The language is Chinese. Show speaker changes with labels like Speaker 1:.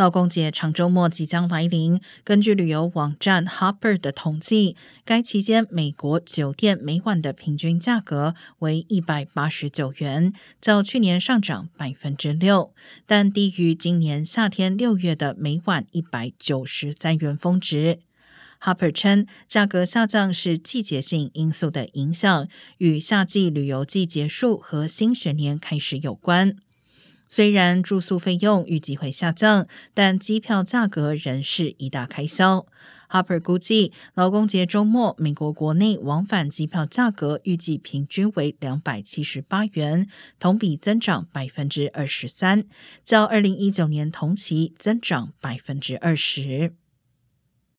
Speaker 1: 劳工节长周末即将来临。根据旅游网站 Hopper 的统计，该期间美国酒店每晚的平均价格为一百八十九元，较去年上涨百分之六，但低于今年夏天六月的每晚一百九十三元峰值。Hopper 称，价格下降是季节性因素的影响，与夏季旅游季结束和新学年开始有关。虽然住宿费用预计会下降，但机票价格仍是一大开销。Harper 估计，劳工节周末美国国内往返机票价格预计平均为两百七十八元，同比增长百分之二十三，较二零一九年同期增长百分之二十。